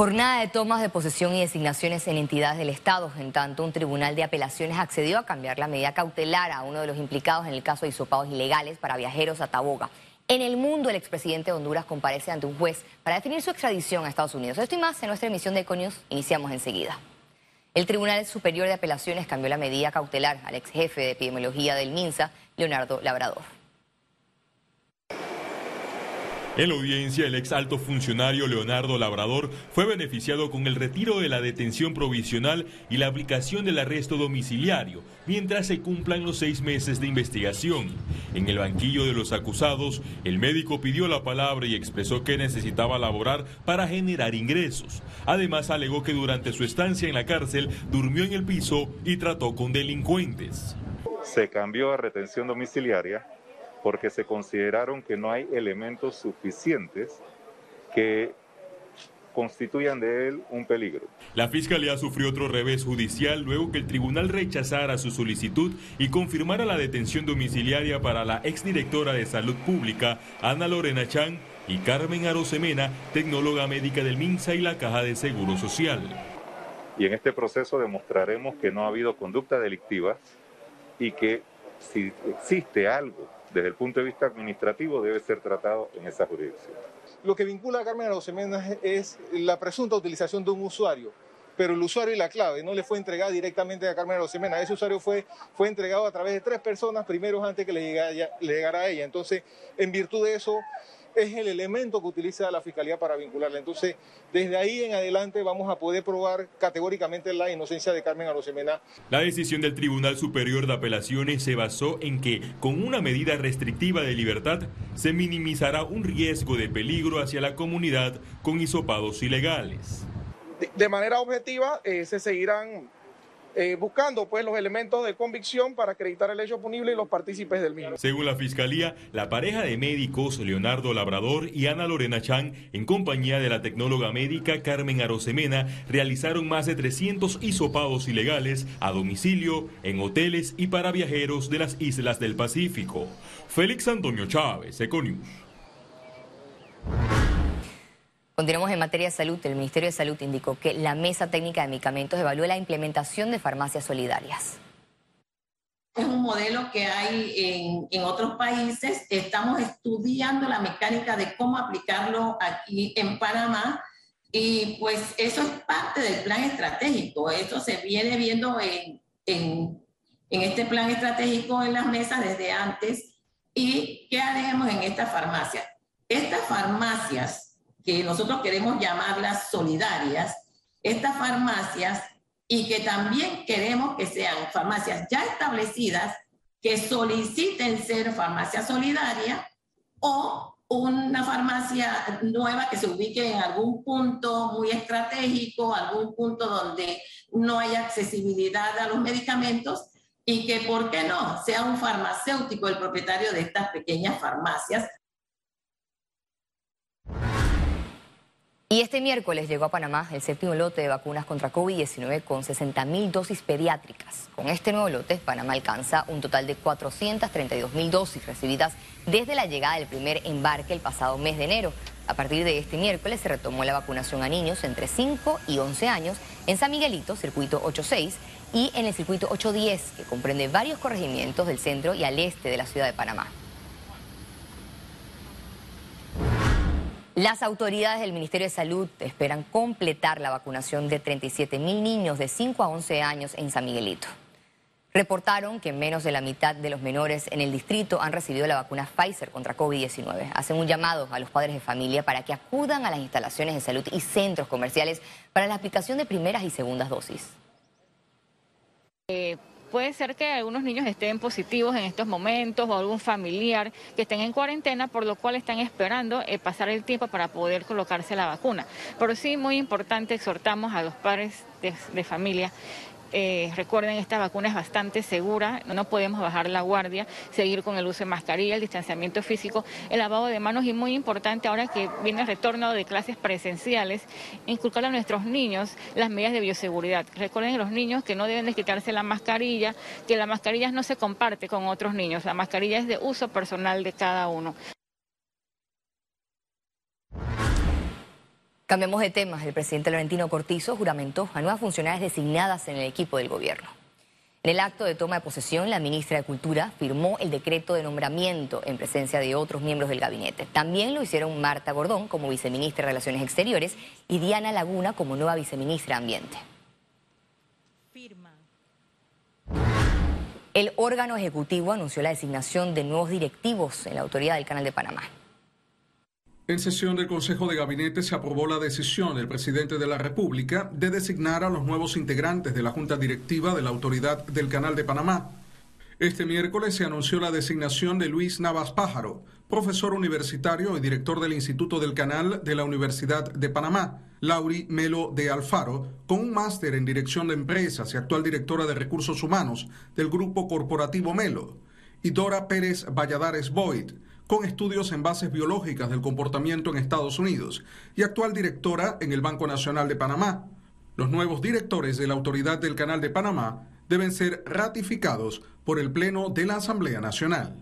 Jornada de tomas de posesión y designaciones en entidades del Estado. En tanto, un tribunal de apelaciones accedió a cambiar la medida cautelar a uno de los implicados en el caso de hisopados ilegales para viajeros a Taboga. En el mundo, el expresidente de Honduras comparece ante un juez para definir su extradición a Estados Unidos. Esto y más en nuestra emisión de Econius. Iniciamos enseguida. El Tribunal Superior de Apelaciones cambió la medida cautelar al ex jefe de epidemiología del MINSA, Leonardo Labrador. En la audiencia, el ex alto funcionario Leonardo Labrador fue beneficiado con el retiro de la detención provisional y la aplicación del arresto domiciliario, mientras se cumplan los seis meses de investigación. En el banquillo de los acusados, el médico pidió la palabra y expresó que necesitaba laborar para generar ingresos. Además, alegó que durante su estancia en la cárcel durmió en el piso y trató con delincuentes. Se cambió a retención domiciliaria porque se consideraron que no hay elementos suficientes que constituyan de él un peligro. La Fiscalía sufrió otro revés judicial luego que el tribunal rechazara su solicitud y confirmara la detención domiciliaria para la exdirectora de Salud Pública, Ana Lorena Chan, y Carmen Arosemena, tecnóloga médica del MINSA y la Caja de Seguro Social. Y en este proceso demostraremos que no ha habido conducta delictiva y que si existe algo desde el punto de vista administrativo debe ser tratado en esa jurisdicción. Lo que vincula a Carmen Arosemena es la presunta utilización de un usuario, pero el usuario y la clave no le fue entregada directamente a Carmen Arosemena. Ese usuario fue, fue entregado a través de tres personas, primero antes que le llegara, le llegara a ella. Entonces, en virtud de eso, es el elemento que utiliza la Fiscalía para vincularla. Entonces, desde ahí en adelante vamos a poder probar categóricamente la inocencia de Carmen Arosemena. La decisión del Tribunal Superior de Apelaciones se basó en que, con una medida restrictiva de libertad, se minimizará un riesgo de peligro hacia la comunidad con hisopados ilegales. De, manera objetiva, eh, se seguirán eh, buscando pues los elementos de convicción para acreditar el hecho punible y los partícipes del mismo. Según la Fiscalía, la pareja de médicos Leonardo Labrador y Ana Lorena Chan, en compañía de la tecnóloga médica Carmen Arosemena, realizaron más de 300 hisopados ilegales a domicilio, en hoteles y para viajeros de las islas del Pacífico. Félix Antonio Chávez, Econius. Continuamos en materia de salud. El Ministerio de Salud indicó que la Mesa Técnica de Medicamentos evalúa la implementación de farmacias solidarias. Es un modelo que hay en, otros países. Estamos estudiando la mecánica de cómo aplicarlo aquí en Panamá. Y pues eso es parte del plan estratégico. Esto se viene viendo en, en, en este plan estratégico en las mesas desde antes. ¿Y qué haremos en estas farmacias? Estas farmacias que nosotros queremos llamarlas solidarias, estas farmacias, y que también queremos que sean farmacias ya establecidas que soliciten ser farmacia solidaria o una farmacia nueva que se ubique en algún punto muy estratégico, algún punto donde no haya accesibilidad a los medicamentos y que, ¿por qué no?, sea un farmacéutico el propietario de estas pequeñas farmacias Y este miércoles llegó a Panamá el séptimo lote de vacunas contra COVID-19 con 60 mil dosis pediátricas. Con este nuevo lote, Panamá alcanza un total de 432 mil dosis recibidas desde la llegada del primer embarque el pasado mes de enero. A partir de este miércoles se retomó la vacunación a niños entre 5 y 11 años en San Miguelito, circuito 86, y en el circuito 810, que comprende varios corregimientos del centro y al este de la ciudad de Panamá. Las autoridades del Ministerio de Salud esperan completar la vacunación de 37 mil niños de 5 a 11 años en San Miguelito. Reportaron que menos de la mitad de los menores en el distrito han recibido la vacuna Pfizer contra COVID-19. Hacen un llamado a los padres de familia para que acudan a las instalaciones de salud y centros comerciales para la aplicación de primeras y segundas dosis. Eh, Puede ser que algunos niños estén positivos en estos momentos o algún familiar que estén en cuarentena, por lo cual están esperando eh, pasar el tiempo para poder colocarse la vacuna. Pero sí, muy importante, exhortamos a los padres de familia eh, recuerden, esta vacuna es bastante segura, no podemos bajar la guardia, seguir con el uso de mascarilla, el distanciamiento físico, el lavado de manos y muy importante ahora que viene el retorno de clases presenciales, inculcar a nuestros niños las medidas de bioseguridad. Recuerden a los niños que no deben de quitarse la mascarilla, que la mascarilla no se comparte con otros niños, la mascarilla es de uso personal de cada uno. Cambiamos de temas. El presidente Laurentino Cortizo juramentó a nuevas funcionarias designadas en el equipo del gobierno. En el acto de toma de posesión, la ministra de Cultura firmó el decreto de nombramiento en presencia de otros miembros del gabinete. También lo hicieron Marta Gordón como viceministra de Relaciones Exteriores y Diana Laguna como nueva viceministra de Ambiente. Firma. El órgano ejecutivo anunció la designación de nuevos directivos en la autoridad del Canal de Panamá. En sesión del Consejo de Gabinete se aprobó la decisión del presidente de la República de designar a los nuevos integrantes de la Junta Directiva de la Autoridad del Canal de Panamá. Este miércoles se anunció la designación de Luis Navas Pájaro, profesor universitario y director del Instituto del Canal de la Universidad de Panamá, Lauri Melo de Alfaro, con un máster en Dirección de Empresas y actual directora de Recursos Humanos del Grupo Corporativo Melo, y Dora Pérez Valladares Boyd, con estudios en bases biológicas del comportamiento en Estados Unidos y actual directora en el Banco Nacional de Panamá. Los nuevos directores de la Autoridad del Canal de Panamá deben ser ratificados por el Pleno de la Asamblea Nacional.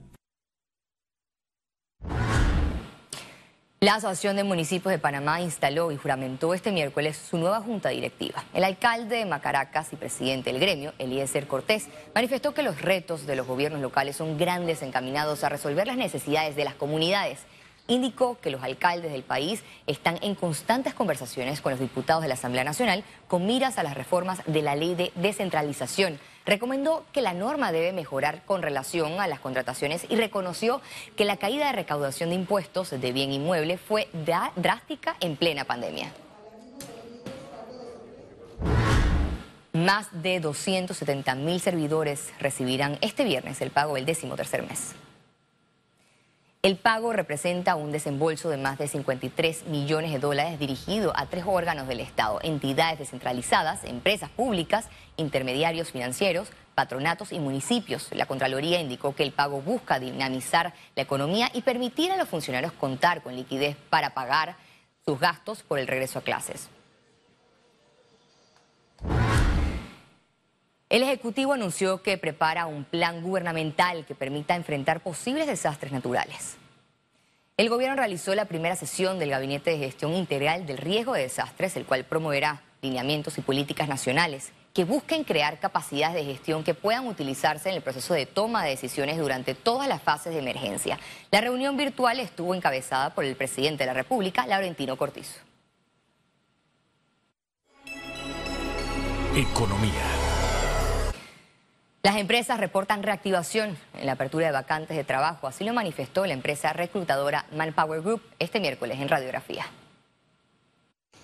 La Asociación de Municipios de Panamá instaló y juramentó este miércoles su nueva junta directiva. El alcalde de Macaracas y presidente del gremio, Eliezer Cortés, manifestó que los retos de los gobiernos locales son grandes encaminados a resolver las necesidades de las comunidades. Indicó que los alcaldes del país están en constantes conversaciones con los diputados de la Asamblea Nacional con miras a las reformas de la ley de descentralización recomendó que la norma debe mejorar con relación a las contrataciones y reconoció que la caída de recaudación de impuestos de bien inmueble fue drástica en plena pandemia. Más de 270 mil servidores recibirán este viernes el pago del décimo tercer mes. El pago representa un desembolso de más de 53 millones de dólares dirigido a tres órganos del Estado, entidades descentralizadas, empresas públicas, intermediarios financieros, patronatos y municipios. La Contraloría indicó que el pago busca dinamizar la economía y permitir a los funcionarios contar con liquidez para pagar sus gastos por el regreso a clases. El Ejecutivo anunció que prepara un plan gubernamental que permita enfrentar posibles desastres naturales. El gobierno realizó la primera sesión del Gabinete de Gestión Integral del Riesgo de Desastres, el cual promoverá lineamientos y políticas nacionales que busquen crear capacidades de gestión que puedan utilizarse en el proceso de toma de decisiones durante todas las fases de emergencia. La reunión virtual estuvo encabezada por el presidente de la República, Laurentino Cortizo. Economía. Las empresas reportan reactivación en la apertura de vacantes de trabajo, así lo manifestó la empresa reclutadora Manpower Group este miércoles en Radiografía.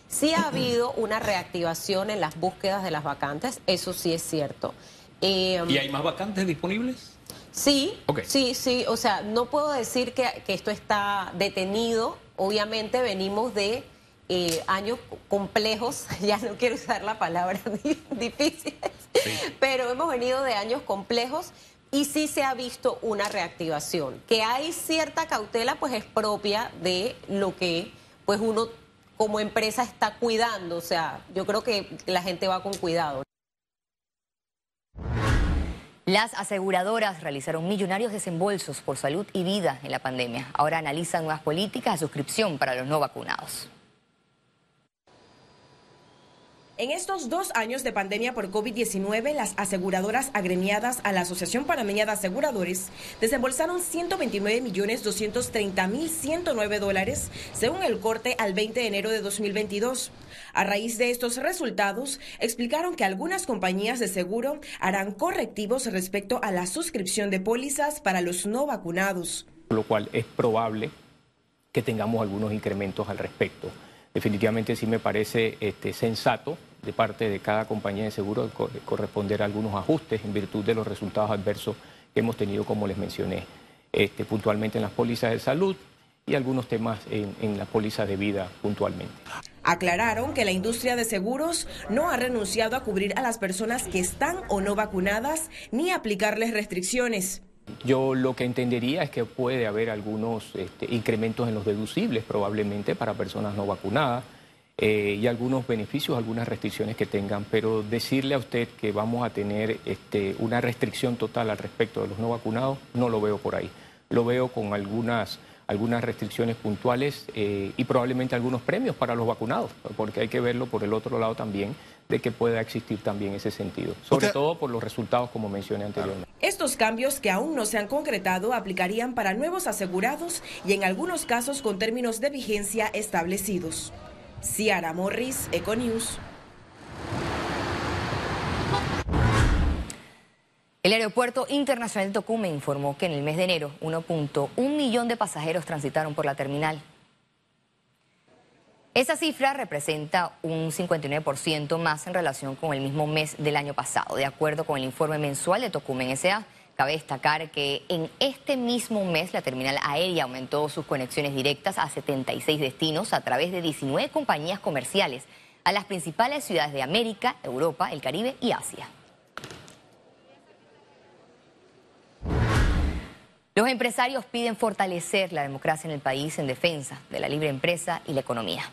Sí ha habido una reactivación en las búsquedas de las vacantes, eso sí es cierto. Em, ¿Y hay más vacantes disponibles? Sí, sí, sí, o sea, no puedo decir que, que esto está detenido, obviamente venimos de eh, años complejos, ya no quiero usar la palabra difícil, pero hemos venido de años complejos y sí se ha visto una reactivación. Que hay cierta cautela, pues es propia de lo que pues uno como empresa está cuidando, o sea, yo creo que la gente va con cuidado. Las aseguradoras realizaron millonarios desembolsos por salud y vida en la pandemia. Ahora analizan nuevas políticas de suscripción para los no vacunados. En estos dos años de pandemia por COVID-19, las aseguradoras agremiadas a la Asociación Panameña de Aseguradores desembolsaron 129.230.109 dólares, según el corte al 20 de enero de 2022. A raíz de estos resultados, explicaron que algunas compañías de seguro harán correctivos respecto a la suscripción de pólizas para los no vacunados. Lo cual es probable que tengamos algunos incrementos al respecto definitivamente sí me parece este, sensato de parte de cada compañía de seguro corresponder a algunos ajustes en virtud de los resultados adversos que hemos tenido, como les mencioné, este, puntualmente en las pólizas de salud y algunos temas en, en las pólizas de vida puntualmente. Aclararon que la industria de seguros no ha renunciado a cubrir a las personas que están o no vacunadas ni aplicarles restricciones. Yo lo que entendería es que puede haber algunos este, incrementos en los deducibles probablemente para personas no vacunadas eh, y algunos beneficios, algunas restricciones que tengan, pero decirle a usted que vamos a tener este, una restricción total al respecto de los no vacunados, no lo veo por ahí. Lo veo con algunas algunas restricciones puntuales eh, y probablemente algunos premios para los vacunados, porque hay que verlo por el otro lado también de que pueda existir también ese sentido, sobre todo por los resultados como mencioné anteriormente. Estos cambios que aún no se han concretado aplicarían para nuevos asegurados y en algunos casos con términos de vigencia establecidos. Ciara Morris, Econews. El Aeropuerto Internacional de Tocumen informó que en el mes de enero 1.1 millón de pasajeros transitaron por la terminal. Esa cifra representa un 59% más en relación con el mismo mes del año pasado, de acuerdo con el informe mensual de Tocumen S.A. Cabe destacar que en este mismo mes la terminal aérea aumentó sus conexiones directas a 76 destinos a través de 19 compañías comerciales a las principales ciudades de América, Europa, el Caribe y Asia. Los empresarios piden fortalecer la democracia en el país en defensa de la libre empresa y la economía.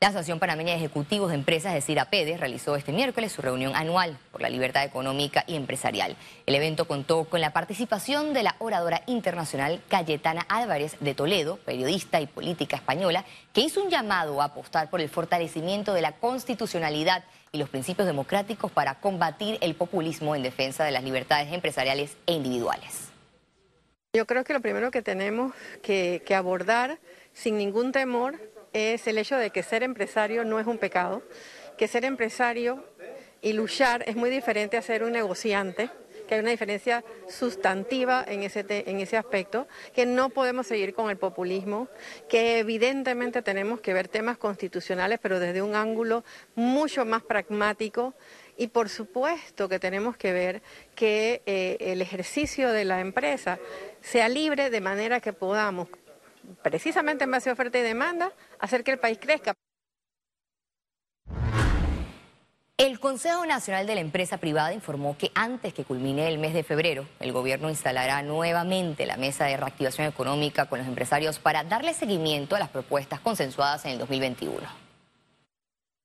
La Asociación Panameña de Ejecutivos de Empresas, de CIRAPEDES, realizó este miércoles su reunión anual por la libertad económica y empresarial. El evento contó con la participación de la oradora internacional Cayetana Álvarez de Toledo, periodista y política española, que hizo un llamado a apostar por el fortalecimiento de la constitucionalidad y los principios democráticos para combatir el populismo en defensa de las libertades empresariales e individuales. Yo creo que lo primero que tenemos que, abordar sin ningún temor es el hecho de que ser empresario no es un pecado, que ser empresario y luchar es muy diferente a ser un negociante, que hay una diferencia sustantiva en ese, en ese aspecto, que no podemos seguir con el populismo, que evidentemente tenemos que ver temas constitucionales, pero desde un ángulo mucho más pragmático y por supuesto que tenemos que ver que eh, el ejercicio de la empresa sea libre de manera que podamos, precisamente en base a oferta y demanda, hacer que el país crezca. El Consejo Nacional de la Empresa Privada informó que antes que culmine el mes de febrero, el gobierno instalará nuevamente la mesa de reactivación económica con los empresarios para darle seguimiento a las propuestas consensuadas en el 2021.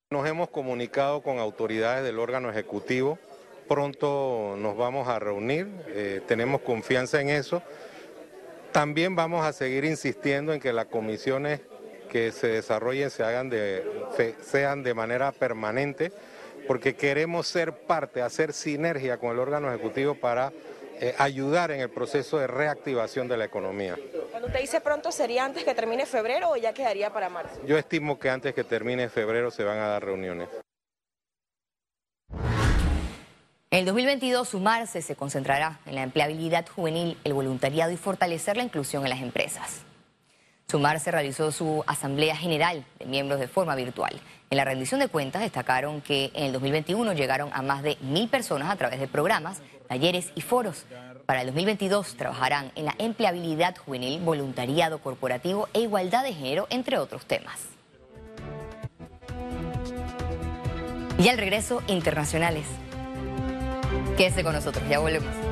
Nos hemos comunicado con autoridades del órgano ejecutivo, pronto nos vamos a reunir, eh, tenemos confianza en eso. También vamos a seguir insistiendo en que las comisiones que se desarrollen se hagan de, sean de manera permanente, porque queremos ser parte, hacer sinergia con el órgano ejecutivo para eh, ayudar en el proceso de reactivación de la economía. Cuando usted dice pronto, ¿sería antes que termine febrero o ya quedaría para marzo? Yo estimo que antes que termine febrero se van a dar reuniones. En el 2022, Sumarse se concentrará en la empleabilidad juvenil, el voluntariado y fortalecer la inclusión en las empresas. Sumarse realizó su asamblea general de miembros de forma virtual. En la rendición de cuentas destacaron que en el 2021 llegaron a más de mil personas a través de programas, talleres y foros. Para el 2022 trabajarán en la empleabilidad juvenil, voluntariado corporativo e igualdad de género, entre otros temas. Y al regreso, internacionales. Quédese con nosotros, ya volvemos.